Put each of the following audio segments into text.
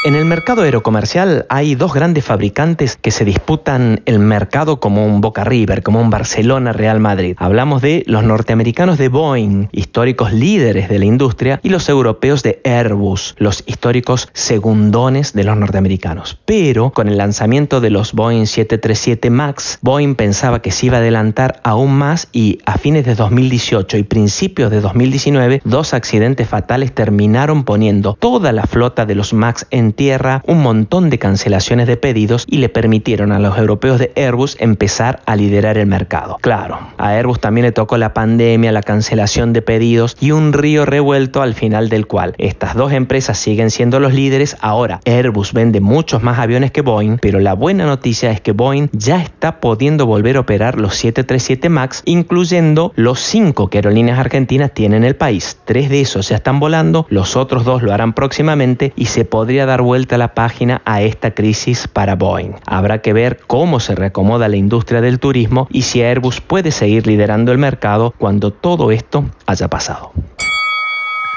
En el mercado aerocomercial hay dos grandes fabricantes que se disputan el mercado como un Boca River, como un Barcelona Real Madrid. Hablamos de los norteamericanos de Boeing, históricos líderes de la industria, y los europeos de Airbus, los históricos segundones de los norteamericanos. Pero con el lanzamiento de los Boeing 737 MAX, Boeing pensaba que se iba a adelantar aún más y a fines de 2018 y principios de 2019, dos accidentes fatales terminaron poniendo toda la flota de los MAX en tierra un montón de cancelaciones de pedidos y le permitieron a los europeos de Airbus empezar a liderar el mercado. Claro, a Airbus también le tocó la pandemia, la cancelación de pedidos y un río revuelto al final del cual estas dos empresas siguen siendo los líderes. Ahora, Airbus vende muchos más aviones que Boeing, pero la buena noticia es que Boeing ya está pudiendo volver a operar los 737 MAX, incluyendo los cinco que aerolíneas argentinas tienen en el país. Tres de esos ya están volando, los otros dos lo harán próximamente y se podría dar vuelta la página a esta crisis para Boeing. Habrá que ver cómo se reacomoda la industria del turismo y si Airbus puede seguir liderando el mercado cuando todo esto haya pasado.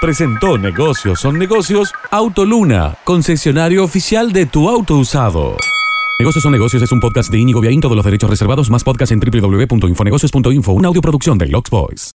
Presentó Negocios son negocios Autoluna, concesionario oficial de tu auto usado. Negocios son negocios es un podcast de Inigo Viaín, todos los derechos reservados, más podcast en www.infonegocios.info, una audioproducción de Lux Boys.